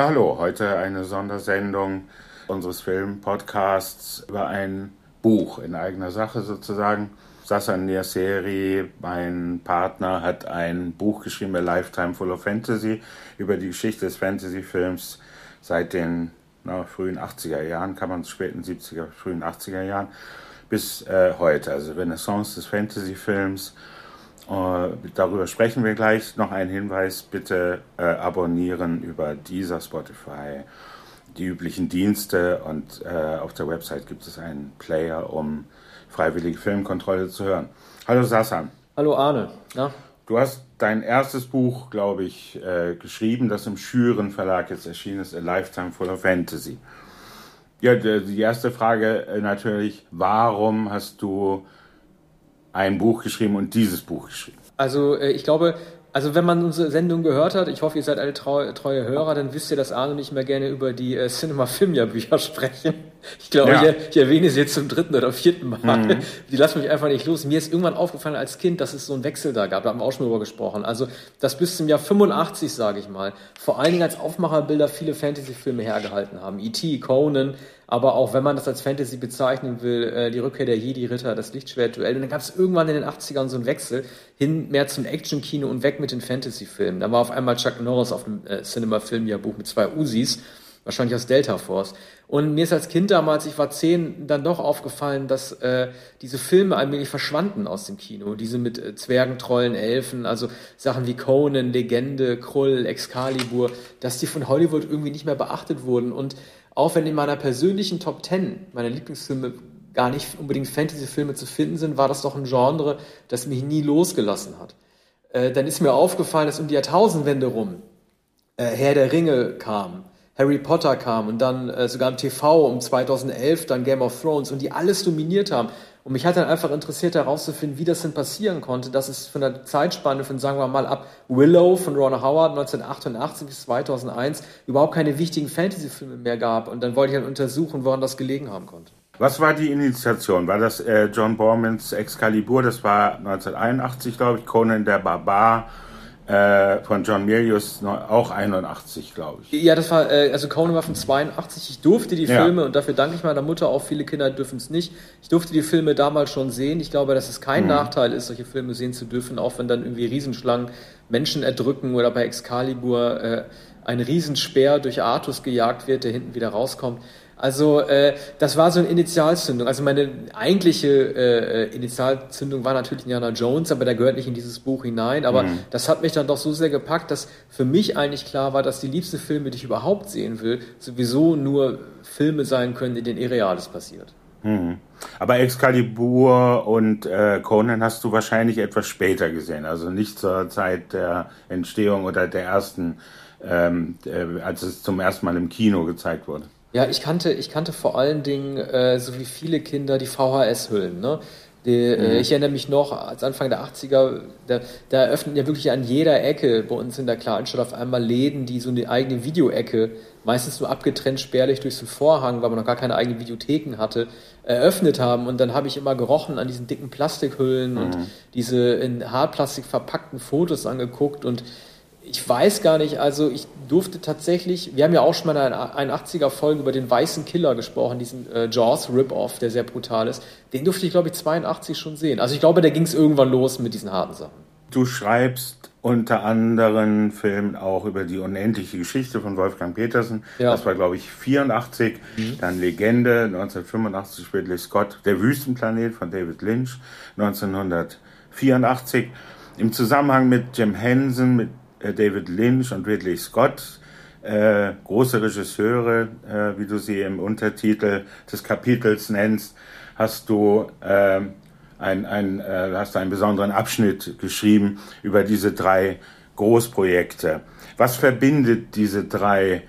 Ja, hallo. Heute eine Sondersendung unseres Filmpodcasts über ein Buch in eigener Sache sozusagen. Sassan Niaseri, mein Partner, hat ein Buch geschrieben, A Lifetime Full of Fantasy, über die Geschichte des Fantasy-Films seit den na, frühen 80er Jahren, kann man späten 70er, frühen 80er Jahren bis äh, heute, also Renaissance des Fantasy-Films. Äh, darüber sprechen wir gleich. Noch ein Hinweis, bitte äh, abonnieren über dieser Spotify, die üblichen Dienste und äh, auf der Website gibt es einen Player, um freiwillige Filmkontrolle zu hören. Hallo Sassan. Hallo Arne. Ja? Du hast dein erstes Buch, glaube ich, äh, geschrieben, das im Schüren Verlag jetzt erschienen ist, A Lifetime Full of Fantasy. Ja, die erste Frage äh, natürlich, warum hast du ein Buch geschrieben und dieses Buch geschrieben? Also äh, ich glaube, also wenn man unsere Sendung gehört hat, ich hoffe, ihr seid alle treu, treue Hörer, dann wisst ihr, dass Arno und ich mehr gerne über die äh, Cinema-Filmjahr-Bücher sprechen. Ich glaube, ja. ich, ich, erwähne sie jetzt zum dritten oder vierten Mal. Mhm. Die lassen mich einfach nicht los. Mir ist irgendwann aufgefallen als Kind, dass es so einen Wechsel da gab. Da haben wir auch schon drüber gesprochen. Also, das bis zum Jahr 85, sage ich mal, vor allen Dingen als Aufmacherbilder viele Fantasy-Filme hergehalten haben. E.T., Conan, aber auch wenn man das als Fantasy bezeichnen will, äh, die Rückkehr der Jedi-Ritter, das Lichtschwert-Duell. Und dann gab es irgendwann in den 80ern so einen Wechsel hin mehr zum Action-Kino und weg mit den Fantasy-Filmen. Da war auf einmal Chuck Norris auf dem äh, Cinema-Film-Jahrbuch mit zwei Usis, wahrscheinlich aus Delta Force. Und mir ist als Kind damals, ich war zehn, dann doch aufgefallen, dass äh, diese Filme allmählich verschwanden aus dem Kino. Diese mit äh, Zwergen, Trollen, Elfen, also Sachen wie Conan, Legende, Krull, Excalibur, dass die von Hollywood irgendwie nicht mehr beachtet wurden. Und auch wenn in meiner persönlichen Top Ten meine Lieblingsfilme gar nicht unbedingt Fantasy-Filme zu finden sind, war das doch ein Genre, das mich nie losgelassen hat. Äh, dann ist mir aufgefallen, dass um die Jahrtausendwende rum äh, Herr der Ringe kam Harry Potter kam und dann äh, sogar im TV um 2011 dann Game of Thrones und die alles dominiert haben. Und mich hat dann einfach interessiert herauszufinden, wie das denn passieren konnte, dass es von der Zeitspanne von, sagen wir mal, ab Willow von Ron Howard 1988 bis 2001 überhaupt keine wichtigen Fantasy-Filme mehr gab. Und dann wollte ich dann untersuchen, woran das gelegen haben konnte. Was war die Initiation? War das äh, John Bormans Excalibur? Das war 1981, glaube ich, Conan der Barbar äh, von John Milius auch 81, glaube ich. Ja, das war, äh, also Conan war von 82. Ich durfte die ja. Filme, und dafür danke ich meiner Mutter, auch viele Kinder dürfen es nicht. Ich durfte die Filme damals schon sehen. Ich glaube, dass es kein mhm. Nachteil ist, solche Filme sehen zu dürfen, auch wenn dann irgendwie Riesenschlangen Menschen erdrücken oder bei Excalibur äh, ein Riesenspeer durch Artus gejagt wird, der hinten wieder rauskommt. Also äh, das war so eine Initialzündung. Also meine eigentliche äh, äh, Initialzündung war natürlich Indiana Jones, aber der gehört nicht in dieses Buch hinein. Aber mhm. das hat mich dann doch so sehr gepackt, dass für mich eigentlich klar war, dass die liebsten Filme, die ich überhaupt sehen will, sowieso nur Filme sein können, in denen Irreales passiert. Mhm. Aber Excalibur und äh, Conan hast du wahrscheinlich etwas später gesehen, also nicht zur Zeit der Entstehung oder der ersten, ähm, äh, als es zum ersten Mal im Kino gezeigt wurde. Ja, ich kannte, ich kannte vor allen Dingen, äh, so wie viele Kinder, die VHS-Hüllen. Ne? Die, äh, mhm. äh, ich erinnere mich noch, als Anfang der 80er, da, da eröffnen ja wirklich an jeder Ecke bei uns in der Kleinstadt auf einmal Läden, die so eine eigene Videoecke, meistens nur abgetrennt spärlich durch so einen Vorhang, weil man noch gar keine eigenen Videotheken hatte, eröffnet haben. Und dann habe ich immer gerochen an diesen dicken Plastikhüllen mhm. und diese in Hartplastik verpackten Fotos angeguckt und ich weiß gar nicht, also ich durfte tatsächlich, wir haben ja auch schon mal in einer 81er-Folge über den weißen Killer gesprochen, diesen äh, Jaws-Rip-Off, der sehr brutal ist. Den durfte ich, glaube ich, 82 schon sehen. Also ich glaube, da ging es irgendwann los mit diesen harten Sachen. Du schreibst unter anderen Filmen auch über die unendliche Geschichte von Wolfgang Petersen. Ja. Das war, glaube ich, 84. Mhm. Dann Legende, 1985 Ridley Scott, Der Wüstenplanet von David Lynch, 1984. Im Zusammenhang mit Jim Henson, mit David Lynch und Ridley Scott, äh, große Regisseure, äh, wie du sie im Untertitel des Kapitels nennst, hast du äh, ein, ein, äh, hast einen besonderen Abschnitt geschrieben über diese drei Großprojekte. Was verbindet diese drei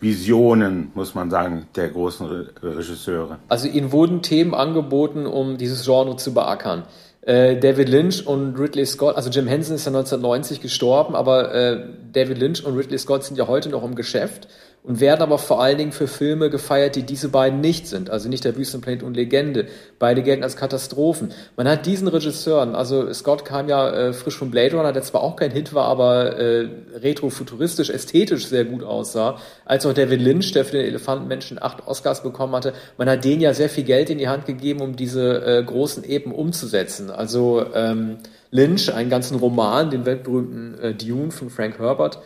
Visionen, muss man sagen, der großen Regisseure? Also ihnen wurden Themen angeboten, um dieses Genre zu beackern. Äh, David Lynch und Ridley Scott, also Jim Henson ist ja 1990 gestorben, aber äh, David Lynch und Ridley Scott sind ja heute noch im Geschäft und werden aber vor allen Dingen für Filme gefeiert, die diese beiden nicht sind. Also nicht der Wüstenplanet und Legende. Beide gelten als Katastrophen. Man hat diesen Regisseuren, also Scott kam ja äh, frisch von Blade Runner, der zwar auch kein Hit war, aber äh, retrofuturistisch, ästhetisch sehr gut aussah, als auch David Lynch, der für den Elefantenmenschen acht Oscars bekommen hatte. Man hat denen ja sehr viel Geld in die Hand gegeben, um diese äh, großen Epen umzusetzen. Also ähm, Lynch, einen ganzen Roman, den weltberühmten äh, Dune von Frank Herbert,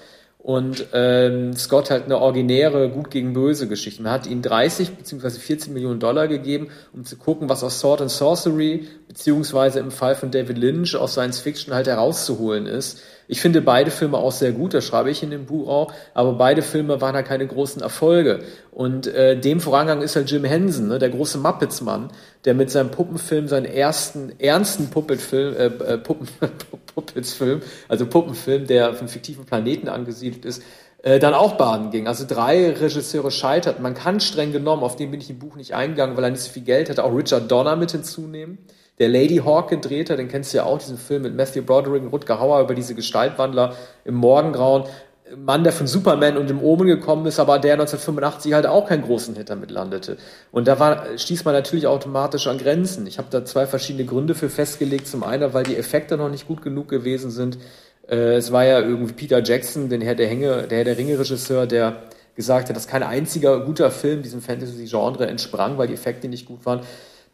und ähm, Scott hat eine originäre Gut gegen Böse Geschichte. Man hat ihm 30 bzw. 14 Millionen Dollar gegeben, um zu gucken, was aus Sword and Sorcery beziehungsweise im Fall von David Lynch aus Science Fiction halt herauszuholen ist. Ich finde beide Filme auch sehr gut, das schreibe ich in dem Buch auch, aber beide Filme waren halt keine großen Erfolge. Und äh, dem Vorangang ist halt Jim Henson, ne, der große Muppets-Mann, der mit seinem Puppenfilm seinen ersten ernsten Puppet-Film, äh, äh Puppen, Puppets-Film, also Puppenfilm, der von fiktiven Planeten angesiedelt ist, äh, dann auch baden ging. Also drei Regisseure scheiterten. Man kann streng genommen, auf den bin ich im Buch nicht eingegangen, weil er nicht so viel Geld hatte, auch Richard Donner mit hinzunehmen der Lady Hawk gedreht hat, den kennst du ja auch, diesen Film mit Matthew Broderick und Rutger Hauer über diese Gestaltwandler im Morgengrauen. Mann, der von Superman und dem Omen gekommen ist, aber der 1985 halt auch keinen großen Hit damit landete. Und da war, stieß man natürlich automatisch an Grenzen. Ich habe da zwei verschiedene Gründe für festgelegt. Zum einen, weil die Effekte noch nicht gut genug gewesen sind. Äh, es war ja irgendwie Peter Jackson, den Herr der, Hänge, der Herr der Ringe-Regisseur, der gesagt hat, dass kein einziger guter Film diesem Fantasy-Genre entsprang, weil die Effekte nicht gut waren.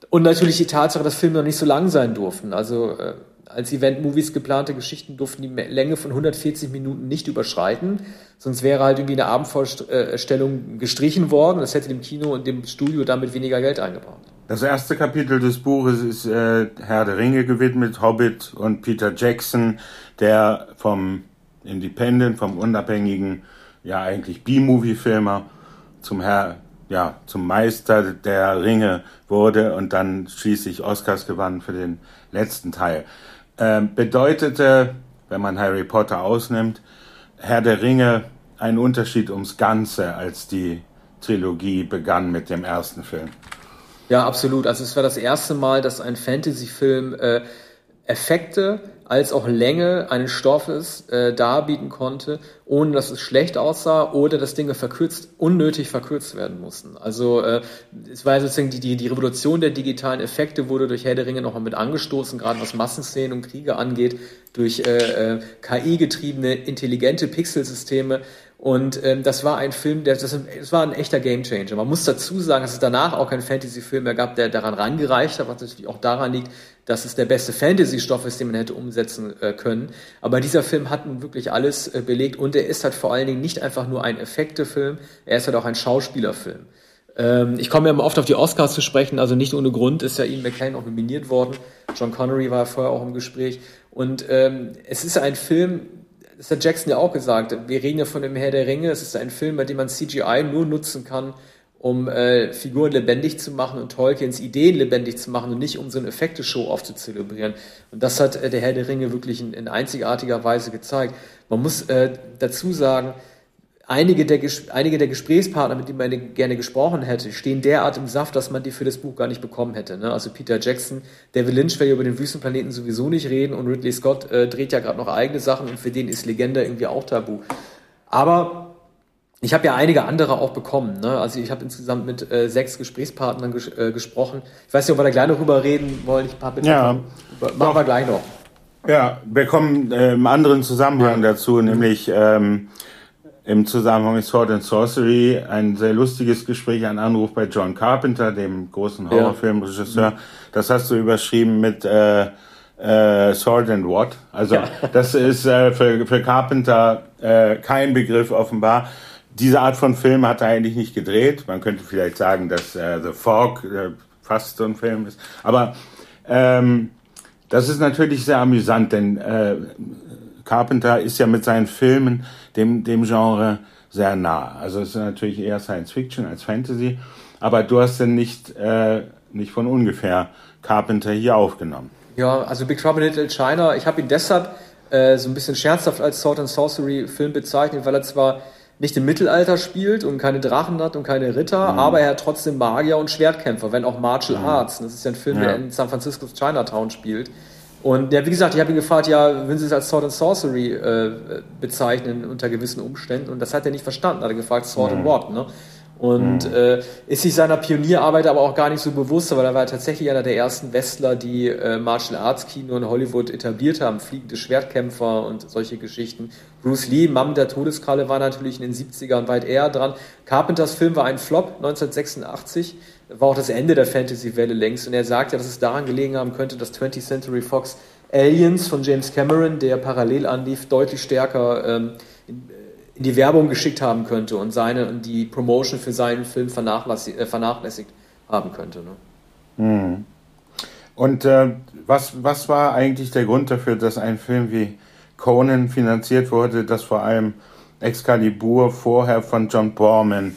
Und natürlich die Tatsache, dass Filme noch nicht so lang sein durften. Also äh, als Event-Movies geplante Geschichten durften die Länge von 140 Minuten nicht überschreiten. Sonst wäre halt irgendwie eine Abendvorstellung gestrichen worden. Das hätte dem Kino und dem Studio damit weniger Geld eingebracht. Das erste Kapitel des Buches ist äh, Herr der Ringe gewidmet, Hobbit und Peter Jackson, der vom Independent, vom unabhängigen, ja eigentlich B-Movie-Filmer zum Herr ja, zum Meister der Ringe wurde und dann schließlich Oscars gewann für den letzten Teil. Ähm, bedeutete, wenn man Harry Potter ausnimmt, Herr der Ringe ein Unterschied ums Ganze, als die Trilogie begann mit dem ersten Film. Ja, absolut. Also es war das erste Mal, dass ein Fantasy-Film äh, Effekte als auch Länge eines Stoffes äh, darbieten konnte, ohne dass es schlecht aussah oder dass Dinge verkürzt, unnötig verkürzt werden mussten. Also äh, es war sozusagen die, die, die Revolution der digitalen Effekte wurde durch Herr der Ringe nochmal mit angestoßen, gerade was Massenszenen und Kriege angeht, durch äh, äh, KI-getriebene, intelligente Pixelsysteme. Und ähm, das war ein Film, der, das, das war ein echter Gamechanger. Man muss dazu sagen, dass es danach auch keinen Fantasy-Film mehr gab, der daran rangereicht hat, was natürlich auch daran liegt, dass es der beste Fantasy-Stoff ist, den man hätte umsetzen äh, können. Aber dieser Film hat nun wirklich alles äh, belegt und er ist halt vor allen Dingen nicht einfach nur ein Effekte-Film, er ist halt auch ein Schauspielerfilm. Ähm, ich komme ja immer oft auf die Oscars zu sprechen, also nicht ohne Grund ist ja Ian McKellen auch nominiert worden. John Connery war vorher auch im Gespräch. Und ähm, es ist ein Film, das hat Jackson ja auch gesagt, wir reden ja von dem Herr der Ringe, es ist ein Film, bei dem man CGI nur nutzen kann, um äh, Figuren lebendig zu machen und Tolkiens Ideen lebendig zu machen und nicht um so eine Effekte-Show aufzuzelebrieren. Und das hat äh, der Herr der Ringe wirklich in, in einzigartiger Weise gezeigt. Man muss äh, dazu sagen, einige der, einige der Gesprächspartner, mit denen man gerne gesprochen hätte, stehen derart im Saft, dass man die für das Buch gar nicht bekommen hätte. Ne? Also Peter Jackson, David Lynch will ja über den Wüstenplaneten sowieso nicht reden und Ridley Scott äh, dreht ja gerade noch eigene Sachen und für den ist Legende irgendwie auch tabu. Aber ich habe ja einige andere auch bekommen. Ne? Also ich habe insgesamt mit äh, sechs Gesprächspartnern ges äh, gesprochen. Ich weiß nicht, ob wir da gleich noch drüber reden wollen. Ich habe ja, machen wir gleich noch. Ja, wir kommen äh, im anderen Zusammenhang ja. dazu, nämlich ähm, im Zusammenhang mit Sword and Sorcery ein sehr lustiges Gespräch, ein Anruf bei John Carpenter, dem großen Horrorfilmregisseur. Ja. Das hast du überschrieben mit äh, äh, Sword and What. Also ja. das ist äh, für, für Carpenter äh, kein Begriff offenbar. Diese Art von Film hat er eigentlich nicht gedreht. Man könnte vielleicht sagen, dass äh, The Fog äh, fast so ein Film ist. Aber ähm, das ist natürlich sehr amüsant, denn äh, Carpenter ist ja mit seinen Filmen dem, dem Genre sehr nah. Also es ist natürlich eher Science Fiction als Fantasy, aber du hast denn nicht, äh, nicht von ungefähr Carpenter hier aufgenommen. Ja, also Big Trouble in Little China, ich habe ihn deshalb äh, so ein bisschen scherzhaft als Sword and Sorcery Film bezeichnet, weil er zwar nicht im Mittelalter spielt und keine Drachen hat und keine Ritter, mhm. aber er hat trotzdem Magier und Schwertkämpfer, wenn auch Martial mhm. Arts. Das ist ja ein Film, ja. der in San Francisco's Chinatown spielt. Und ja, wie gesagt, ich habe ihn gefragt, ja, würden Sie es als Sword and Sorcery äh, bezeichnen unter gewissen Umständen? Und das hat er nicht verstanden. Hat er gefragt, Sword mhm. and What, ne? Und mhm. äh, ist sich seiner Pionierarbeit aber auch gar nicht so bewusst, weil er war tatsächlich einer der ersten Westler, die äh, Martial Arts Kino in Hollywood etabliert haben, fliegende Schwertkämpfer und solche Geschichten. Bruce Lee, Mann der Todeskralle, war natürlich in den 70ern weit eher dran. Carpenters Film war ein Flop 1986, war auch das Ende der Fantasy-Welle längst. Und er sagt ja, dass es daran gelegen haben könnte, dass 20th Century Fox Aliens von James Cameron, der parallel anlief, deutlich stärker ähm, in, in die Werbung geschickt haben könnte und seine und die Promotion für seinen Film vernachlässigt, äh, vernachlässigt haben könnte. Ne? Mhm. Und äh, was, was war eigentlich der Grund dafür, dass ein Film wie Conan finanziert wurde, dass vor allem Excalibur vorher von John Borman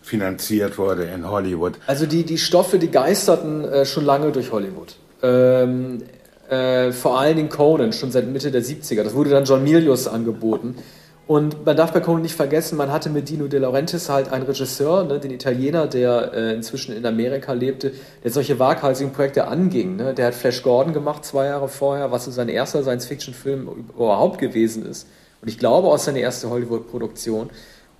finanziert wurde in Hollywood? Also die, die Stoffe, die geisterten äh, schon lange durch Hollywood. Ähm, äh, vor allen Dingen Conan, schon seit Mitte der 70er. Das wurde dann John Milius angeboten. Und man darf bei Conan nicht vergessen, man hatte mit Dino De Laurentiis halt einen Regisseur, ne, den Italiener, der äh, inzwischen in Amerika lebte, der solche waghalsigen Projekte anging. Ne? Der hat Flash Gordon gemacht zwei Jahre vorher, was so sein erster Science-Fiction-Film überhaupt gewesen ist. Und ich glaube auch seine erste Hollywood-Produktion.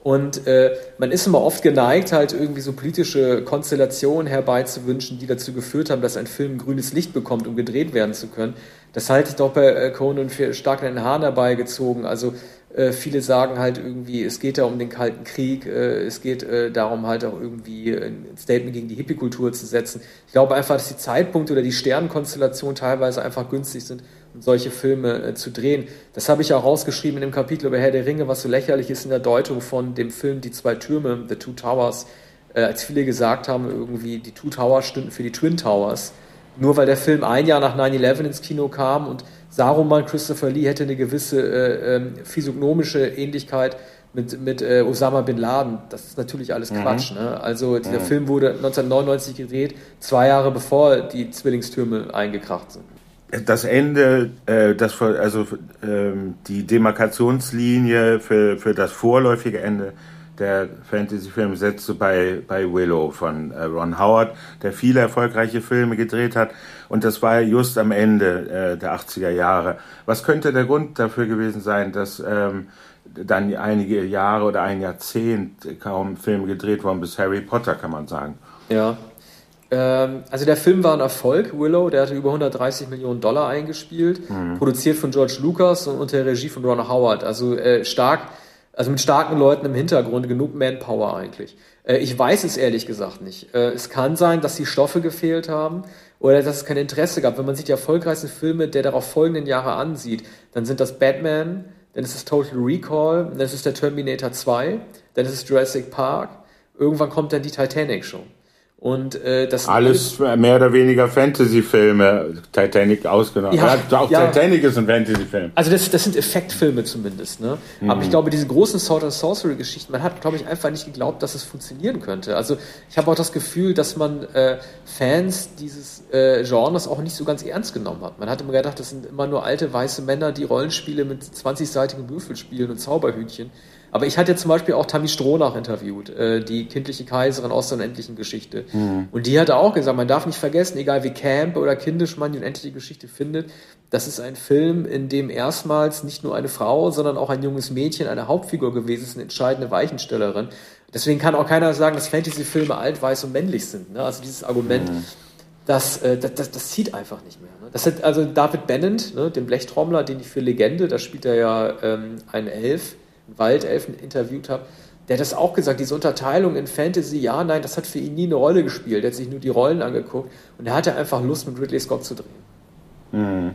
Und äh, man ist immer oft geneigt, halt irgendwie so politische Konstellationen herbeizuwünschen, die dazu geführt haben, dass ein Film grünes Licht bekommt, um gedreht werden zu können. Das halte ich doch bei äh, Conan für stark in den Haaren herbeigezogen. Also äh, viele sagen halt irgendwie, es geht da um den Kalten Krieg, äh, es geht äh, darum halt auch irgendwie ein Statement gegen die Hippie-Kultur zu setzen. Ich glaube einfach, dass die Zeitpunkte oder die Sternenkonstellationen teilweise einfach günstig sind, um solche Filme äh, zu drehen. Das habe ich auch rausgeschrieben in dem Kapitel über Herr der Ringe, was so lächerlich ist in der Deutung von dem Film Die zwei Türme, The Two Towers, äh, als viele gesagt haben, irgendwie die Two Towers stünden für die Twin Towers. Nur weil der Film ein Jahr nach 9-11 ins Kino kam und Saruman Christopher Lee hätte eine gewisse äh, ähm, physiognomische Ähnlichkeit mit, mit äh, Osama bin Laden. Das ist natürlich alles mhm. Quatsch. Ne? Also dieser mhm. Film wurde 1999 gedreht, zwei Jahre bevor die Zwillingstürme eingekracht sind. Das Ende, äh, das, also ähm, die Demarkationslinie für, für das vorläufige Ende der Fantasy-Film setzte bei, bei Willow von äh, Ron Howard, der viele erfolgreiche Filme gedreht hat. Und das war just am Ende äh, der 80er Jahre. Was könnte der Grund dafür gewesen sein, dass ähm, dann einige Jahre oder ein Jahrzehnt kaum Filme gedreht wurden, bis Harry Potter, kann man sagen? Ja. Ähm, also der Film war ein Erfolg, Willow, der hatte über 130 Millionen Dollar eingespielt, mhm. produziert von George Lucas und unter der Regie von Ron Howard. Also äh, stark also mit starken Leuten im Hintergrund, genug Manpower eigentlich. Äh, ich weiß es ehrlich gesagt nicht. Äh, es kann sein, dass die Stoffe gefehlt haben oder dass es kein Interesse gab. Wenn man sich die erfolgreichsten Filme der darauf folgenden Jahre ansieht, dann sind das Batman, dann ist es Total Recall, dann ist es der Terminator 2, dann ist es Jurassic Park. Irgendwann kommt dann die Titanic schon. Und äh, das alles mehr oder weniger Fantasy-Filme, Titanic ausgenommen. Ja, ja auch ja. Titanic ist ein Fantasy-Film. Also das, das sind Effektfilme zumindest. Ne? Mhm. Aber ich glaube, diese großen Sword and Sorcery-Geschichten, man hat, glaube ich, einfach nicht geglaubt, dass es funktionieren könnte. Also ich habe auch das Gefühl, dass man äh, Fans dieses äh, Genres auch nicht so ganz ernst genommen hat. Man hat immer gedacht, das sind immer nur alte weiße Männer, die Rollenspiele mit 20-seitigen Würfel spielen und Zauberhütchen. Aber ich hatte zum Beispiel auch Tammy Stronach interviewt, äh, die kindliche Kaiserin aus der unendlichen Geschichte. Mhm. Und die hatte auch gesagt, man darf nicht vergessen, egal wie Camp oder kindisch man die unendliche Geschichte findet, das ist ein Film, in dem erstmals nicht nur eine Frau, sondern auch ein junges Mädchen eine Hauptfigur gewesen ist, eine entscheidende Weichenstellerin. Deswegen kann auch keiner sagen, dass Fantasy-Filme alt, weiß und männlich sind. Ne? Also dieses Argument, mhm. das, äh, das, das, das zieht einfach nicht mehr. Ne? Das hat also David Bennett, ne, den Blechtrommler, den ich für Legende, da spielt er ja ähm, einen Elf, Waldelfen interviewt habe, der hat das auch gesagt, diese Unterteilung in Fantasy, ja, nein, das hat für ihn nie eine Rolle gespielt. Er hat sich nur die Rollen angeguckt und er hatte einfach Lust, mit Ridley Scott zu drehen. Hm.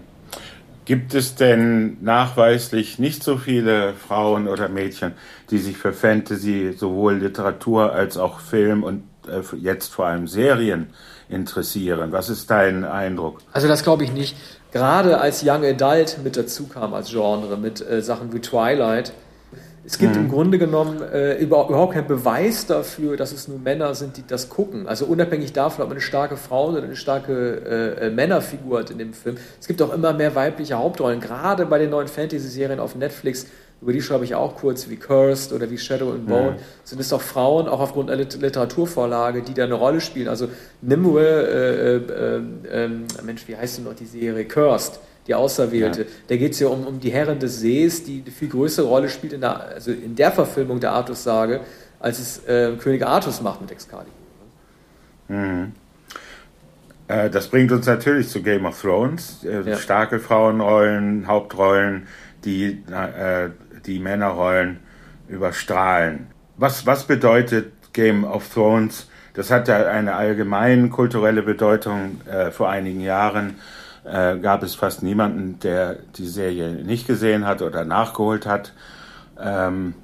Gibt es denn nachweislich nicht so viele Frauen oder Mädchen, die sich für Fantasy, sowohl Literatur als auch Film und äh, jetzt vor allem Serien interessieren? Was ist dein Eindruck? Also das glaube ich nicht. Gerade als Young Adult mit dazu kam als Genre, mit äh, Sachen wie Twilight, es gibt mhm. im Grunde genommen äh, überhaupt keinen Beweis dafür, dass es nur Männer sind, die das gucken. Also unabhängig davon, ob man eine starke Frau oder eine starke äh, äh, Männerfigur hat in dem Film. Es gibt auch immer mehr weibliche Hauptrollen, gerade bei den neuen Fantasy-Serien auf Netflix. Über die schreibe ich auch kurz, wie Cursed oder wie Shadow and Bone. Mhm. Sind es auch Frauen, auch aufgrund einer Literaturvorlage, die da eine Rolle spielen. Also Nimue, äh, äh, äh, Mensch, wie heißt denn noch die Serie? Cursed die Auserwählte. Ja. Da geht es ja um, um die Herren des Sees, die eine viel größere Rolle spielt in der, also in der Verfilmung der Artus-Sage, als es äh, König Artus macht mit Excalibur. Mhm. Äh, das bringt uns natürlich zu Game of Thrones. Äh, ja. Starke Frauenrollen, Hauptrollen, die äh, die Männerrollen überstrahlen. Was, was bedeutet Game of Thrones? Das hat ja eine allgemeine kulturelle Bedeutung. Vor einigen Jahren äh, gab es fast niemanden, der die Serie nicht gesehen hat oder nachgeholt hat. Ähm,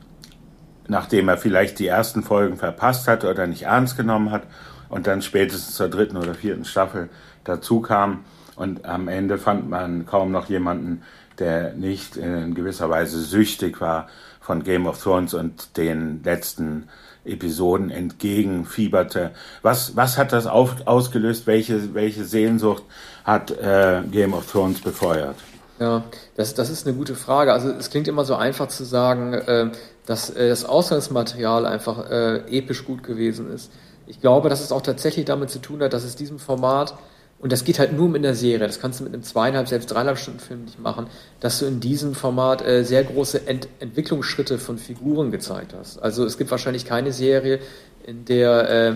nachdem er vielleicht die ersten Folgen verpasst hat oder nicht ernst genommen hat und dann spätestens zur dritten oder vierten Staffel dazu kam. Und am Ende fand man kaum noch jemanden, der nicht in gewisser Weise süchtig war von Game of Thrones und den letzten Episoden entgegenfieberte. Was, was hat das auf, ausgelöst? Welche, welche Sehnsucht hat äh, Game of Thrones befeuert? Ja, das, das ist eine gute Frage. Also es klingt immer so einfach zu sagen, äh, dass äh, das Ausgangsmaterial einfach äh, episch gut gewesen ist. Ich glaube, dass es auch tatsächlich damit zu tun hat, dass es diesem Format und das geht halt nur in der Serie. Das kannst du mit einem zweieinhalb, selbst dreieinhalb Stunden Film nicht machen, dass du in diesem Format äh, sehr große Ent Entwicklungsschritte von Figuren gezeigt hast. Also es gibt wahrscheinlich keine Serie, in der äh,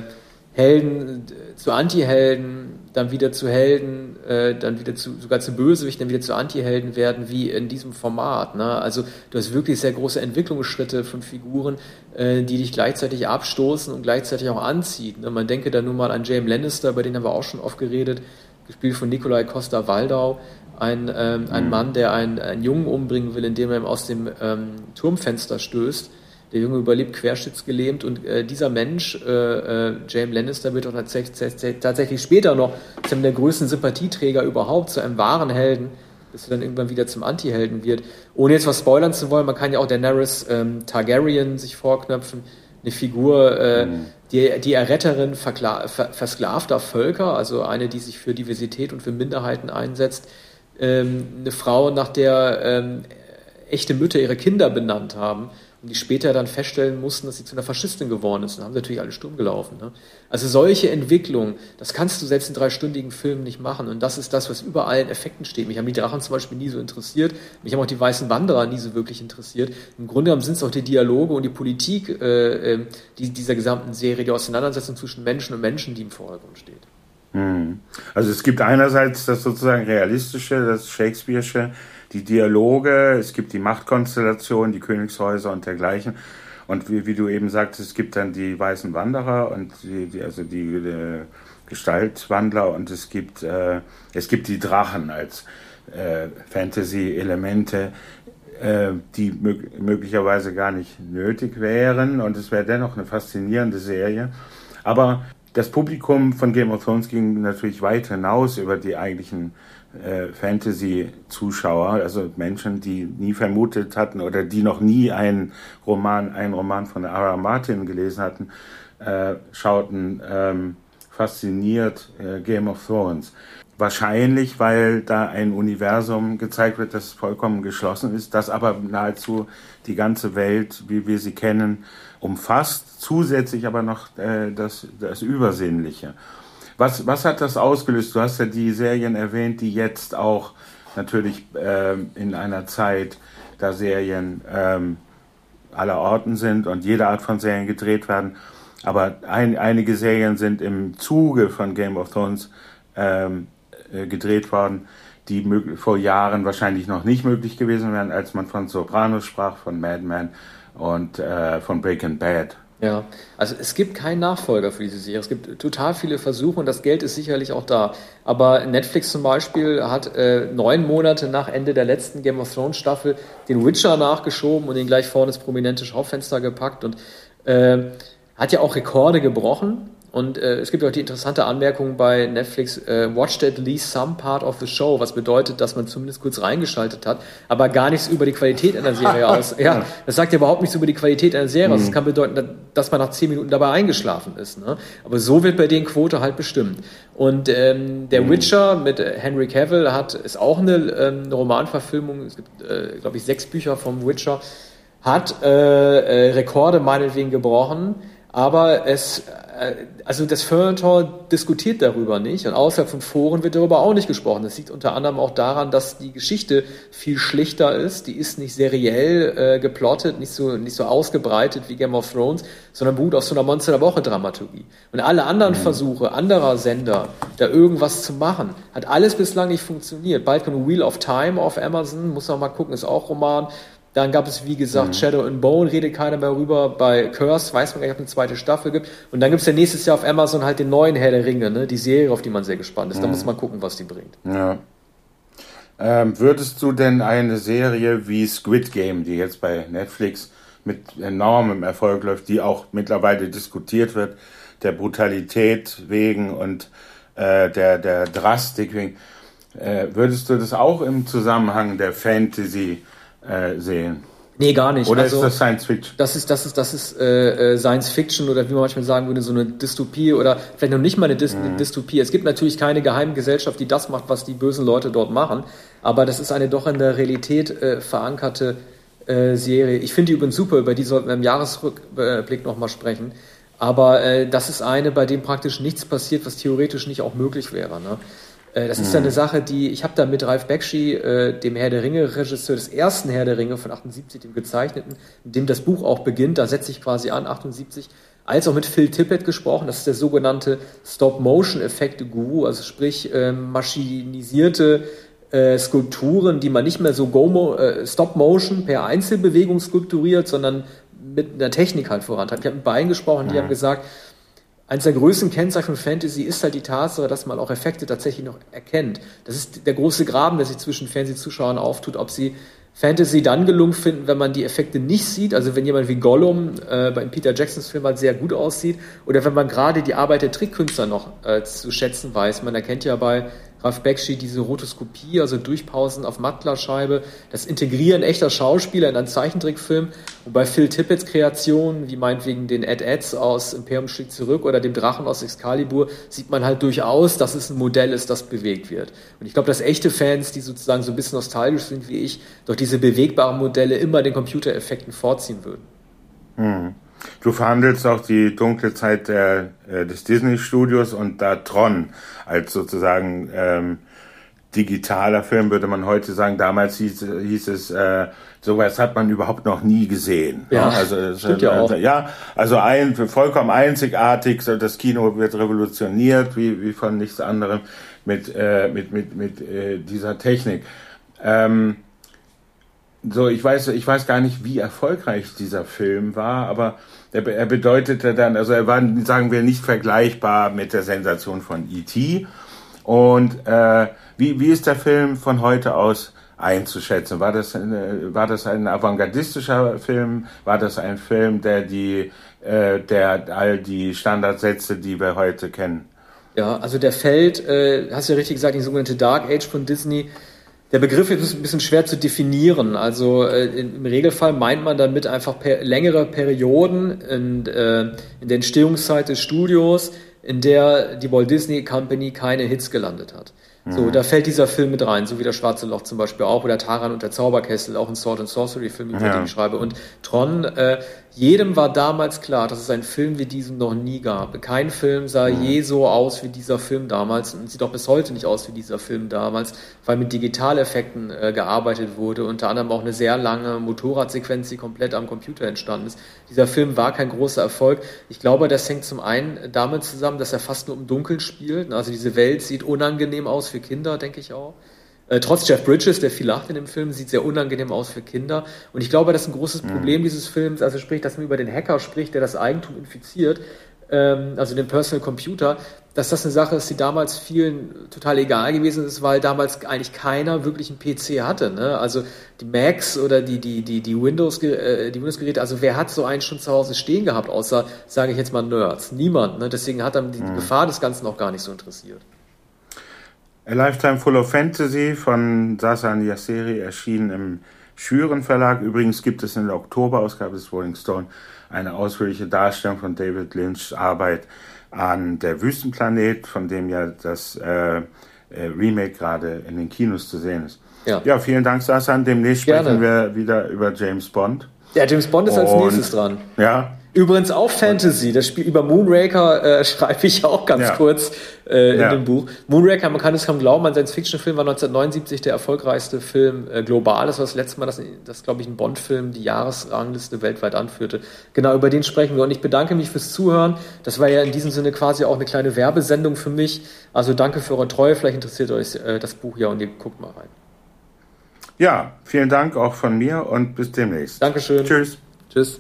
Helden zu Anti-Helden, dann wieder zu Helden, äh, dann wieder zu, sogar zu Bösewichten, dann wieder zu Anti-Helden werden, wie in diesem Format. Ne? Also du hast wirklich sehr große Entwicklungsschritte von Figuren, äh, die dich gleichzeitig abstoßen und gleichzeitig auch anziehen. Ne? Man denke da nur mal an James Lannister, bei dem haben wir auch schon oft geredet, gespielt von Nikolai Costa-Waldau, ein, ähm, ein mhm. Mann, der einen, einen Jungen umbringen will, indem er ihm aus dem ähm, Turmfenster stößt der Junge überlebt querschnittsgelähmt und äh, dieser Mensch, äh, äh, James Lannister, wird auch tatsächlich, tatsächlich später noch zu einem der größten Sympathieträger überhaupt, zu einem wahren Helden, bis er dann irgendwann wieder zum Anti-Helden wird. Ohne jetzt was spoilern zu wollen, man kann ja auch Daenerys ähm, Targaryen sich vorknöpfen, eine Figur, äh, mhm. die, die Erretterin ver versklavter Völker, also eine, die sich für Diversität und für Minderheiten einsetzt, ähm, eine Frau, nach der ähm, echte Mütter ihre Kinder benannt haben und die später dann feststellen mussten, dass sie zu einer Faschistin geworden ist. Und haben natürlich alle stumm gelaufen. Ne? Also solche Entwicklungen, das kannst du selbst in dreistündigen Filmen nicht machen. Und das ist das, was überall in Effekten steht. Mich haben die Drachen zum Beispiel nie so interessiert. Mich haben auch die weißen Wanderer nie so wirklich interessiert. Im Grunde genommen sind es auch die Dialoge und die Politik äh, äh, die, dieser gesamten Serie, die Auseinandersetzung zwischen Menschen und Menschen, die im Vordergrund steht. Hm. Also es gibt einerseits das sozusagen realistische, das Shakespeare'sche, die Dialoge, es gibt die Machtkonstellation, die Königshäuser und dergleichen. Und wie, wie du eben sagtest, es gibt dann die weißen Wanderer und die, die also die, die äh, Gestaltwandler und es gibt, äh, es gibt die Drachen als äh, Fantasy-Elemente, äh, die mög möglicherweise gar nicht nötig wären und es wäre dennoch eine faszinierende Serie. Aber das Publikum von Game of Thrones ging natürlich weit hinaus über die eigentlichen Fantasy-Zuschauer, also Menschen, die nie vermutet hatten oder die noch nie einen Roman, einen Roman von R.R. Martin gelesen hatten, äh, schauten ähm, fasziniert äh, Game of Thrones. Wahrscheinlich, weil da ein Universum gezeigt wird, das vollkommen geschlossen ist, das aber nahezu die ganze Welt, wie wir sie kennen, umfasst, zusätzlich aber noch äh, das, das Übersinnliche. Was, was hat das ausgelöst? Du hast ja die Serien erwähnt, die jetzt auch natürlich äh, in einer Zeit, da Serien ähm, aller Orten sind und jede Art von Serien gedreht werden. Aber ein, einige Serien sind im Zuge von Game of Thrones ähm, äh, gedreht worden, die vor Jahren wahrscheinlich noch nicht möglich gewesen wären, als man von Sopranos sprach, von Mad Men und äh, von Breaking Bad. Ja, also es gibt keinen Nachfolger für diese Serie. Es gibt total viele Versuche und das Geld ist sicherlich auch da. Aber Netflix zum Beispiel hat äh, neun Monate nach Ende der letzten Game of Thrones Staffel den Witcher nachgeschoben und ihn gleich vorne ins prominente Schaufenster gepackt und äh, hat ja auch Rekorde gebrochen. Und äh, es gibt auch die interessante Anmerkung bei Netflix, äh, watched at least some part of the show, was bedeutet, dass man zumindest kurz reingeschaltet hat, aber gar nichts über die Qualität einer Serie aus. Ja, das sagt ja überhaupt nichts über die Qualität einer Serie aus. Das mhm. kann bedeuten, dass man nach zehn Minuten dabei eingeschlafen ist. Ne? Aber so wird bei denen Quote halt bestimmt. Und ähm, der mhm. Witcher mit Henry Cavill hat ist auch eine, ähm, eine Romanverfilmung. Es gibt, äh, glaube ich, sechs Bücher vom Witcher. Hat äh, äh, Rekorde meinetwegen gebrochen Aber es, äh, also das Feuilleton diskutiert darüber nicht und außerhalb von Foren wird darüber auch nicht gesprochen. Das liegt unter anderem auch daran, dass die Geschichte viel schlichter ist. Die ist nicht seriell äh, geplottet, nicht so, nicht so ausgebreitet wie Game of Thrones, sondern beruht auf so einer Monster der Woche Dramaturgie. Und alle anderen mhm. Versuche anderer Sender, da irgendwas zu machen, hat alles bislang nicht funktioniert. Bald kommt Wheel of Time auf Amazon, muss noch mal gucken, ist auch Roman. Dann gab es, wie gesagt, mhm. Shadow and Bone, redet keiner mehr rüber. Bei Curse weiß man gar nicht, ob es eine zweite Staffel gibt. Und dann gibt es ja nächstes Jahr auf Amazon halt den neuen Herr der Ringe, ne? die Serie, auf die man sehr gespannt ist. Mhm. Da muss man gucken, was die bringt. Ja. Ähm, würdest du denn eine Serie wie Squid Game, die jetzt bei Netflix mit enormem Erfolg läuft, die auch mittlerweile diskutiert wird, der Brutalität wegen und äh, der, der Drastik wegen, äh, würdest du das auch im Zusammenhang der Fantasy äh, sehen. Nee, gar nicht. Oder also, ist das Science Fiction? Das ist, das ist, das ist äh, äh, Science Fiction oder wie man manchmal sagen würde, so eine Dystopie oder vielleicht noch nicht mal eine, Dys mhm. Dystopie. Es gibt natürlich keine geheime Gesellschaft, die das macht, was die bösen Leute dort machen. Aber das ist eine doch in der Realität äh, verankerte äh, Serie. Ich finde die übrigens super, über die sollten wir im Jahresrückblick nochmal sprechen. Aber äh, das ist eine, bei dem praktisch nichts passiert, was theoretisch nicht auch möglich wäre. Ne? Äh, das ist ja eine mhm. Sache, die ich habe da mit Ralf Bakshi, äh, dem Herr der Ringe Regisseur des ersten Herr der Ringe von 78, dem gezeichneten, mit dem das Buch auch beginnt, da setze ich quasi an 78, als auch mit Phil Tippett gesprochen, das ist der sogenannte Stop-Motion-Effekte-Guru, also sprich äh, maschinisierte äh, Skulpturen, die man nicht mehr so äh, Stop-Motion per Einzelbewegung skulpturiert, sondern mit einer Technik halt vorantreibt. Ich habe mit beiden gesprochen, die mhm. haben gesagt, Eines der größten Kennzeichen von Fantasy ist halt die Tatsache, dass man auch Effekte tatsächlich noch erkennt. Das ist der große Graben, der sich zwischen Fernsehzuschauern auftut, ob sie Fantasy dann gelungen finden, wenn man die Effekte nicht sieht, also wenn jemand wie Gollum äh, bei Peter Jacksons Film halt sehr gut aussieht, oder wenn man gerade die Arbeit der Trickkünstler noch äh, zu schätzen weiß. Man erkennt ja bei Ralf Bakshi diese Rotoskopie, also Durchpausen auf Mattlerscheibe, das Integrieren echter Schauspieler in einen Zeichentrickfilm. Und bei Phil Tippets Kreationen, wie meinetwegen den Ed Eds aus Imperium schlägt zurück oder dem Drachen aus Excalibur, sieht man halt durchaus, dass es ein Modell ist, das bewegt wird. Und ich glaube, dass echte Fans, die sozusagen so ein bisschen nostalgisch sind wie ich, doch diese bewegbaren Modelle immer den Computereffekten vorziehen würden. Hm. Du verhandelst auch die dunkle Zeit der, äh, des Disney-Studios und da Tron als sozusagen ähm, digitaler Film, würde man heute sagen. Damals hieß, hieß es, äh, sowas hat man überhaupt noch nie gesehen. Ja, also, stimmt ja, auch. ja, also ein, vollkommen einzigartig, so das Kino wird revolutioniert, wie, wie von nichts anderem, mit, äh, mit, mit, mit äh, dieser Technik. Ähm, so, ich weiß, ich weiß gar nicht, wie erfolgreich dieser Film war, aber er, bedeutete dann, also er war, sagen wir, nicht vergleichbar mit der Sensation von E.T. Und äh, wie, wie ist der Film von heute aus einzuschätzen? War das, eine, war das ein avantgardistischer Film? War das ein Film, der die, äh, der all die Standardsätze, die wir heute kennen? Ja, also der fällt, äh, hast du ja richtig gesagt, die sogenannte Dark Age von Disney der Begriff ist ein bisschen schwer zu definieren. Also äh, im Regelfall meint man damit einfach per, längere Perioden in, äh, in der Entstehungszeit des Studios, in der die Walt Disney Company keine Hits gelandet hat. So, mhm. da fällt dieser Film mit rein, so wie der Schwarze Loch zum Beispiel auch, oder Taran und der Zauberkessel, auch ein Sword and Sorcery Film, über ja. den ich schreibe. Und Tron, äh, jedem war damals klar, dass es einen Film wie diesen noch nie gab. Kein Film sah mhm. je so aus wie dieser Film damals und sieht auch bis heute nicht aus wie dieser Film damals, weil mit Digitaleffekten äh, gearbeitet wurde, unter anderem auch eine sehr lange Motorradsequenz, die komplett am Computer entstanden ist. Dieser Film war kein großer Erfolg. Ich glaube, das hängt zum einen damit zusammen, dass er fast nur im Dunkeln spielt. Also diese Welt sieht unangenehm aus für Kinder, denke ich auch. Äh, trotz Jeff Bridges, der viel lacht in dem Film, sieht sehr unangenehm aus für Kinder. Und ich glaube, das ist ein großes mhm. Problem dieses Films, also sprich, dass man über den Hacker spricht, der das Eigentum infiziert, ähm, also den Personal Computer, dass das eine Sache ist, die damals vielen total egal gewesen ist, weil damals eigentlich keiner wirklich einen PC hatte. Ne? Also die Macs oder die, die, die, die Windows, äh, die Windows-Geräte, also wer hat so einen schon zu Hause stehen gehabt, außer, sage ich jetzt mal, Nerds? Niemand. Ne? Deswegen hat dann die, die mhm. Gefahr des Ganzen auch gar nicht so interessiert. A Lifetime Full of Fantasy von Sasan Yasseri erschienen im Schüren Verlag. Übrigens gibt es in der Oktoberausgabe des Rolling Stone eine ausführliche Darstellung von David Lynch's Arbeit an der Wüstenplanet, von dem ja das äh, äh Remake gerade in den Kinos zu sehen ist. Ja, ja vielen Dank, Sasan. Demnächst Gerne. sprechen wir wieder über James Bond. Ja, James Bond ist als Und, nächstes dran. Ja, Übrigens auch Fantasy. Das Spiel über Moonraker äh, schreibe ich auch ganz ja. kurz äh, in ja. dem Buch. Moonraker, man kann es kaum glauben, ein Science-Fiction-Film war 1979 der erfolgreichste Film äh, global. Das war das letzte Mal, dass, dass glaube ich, ein Bond-Film die Jahresrangliste weltweit anführte. Genau, über den sprechen wir. Und ich bedanke mich fürs Zuhören. Das war ja in diesem Sinne quasi auch eine kleine Werbesendung für mich. Also danke für eure Treue. Vielleicht interessiert euch äh, das Buch ja und ihr guckt mal rein. Ja, vielen Dank auch von mir und bis demnächst. Dankeschön. Tschüss. Tschüss.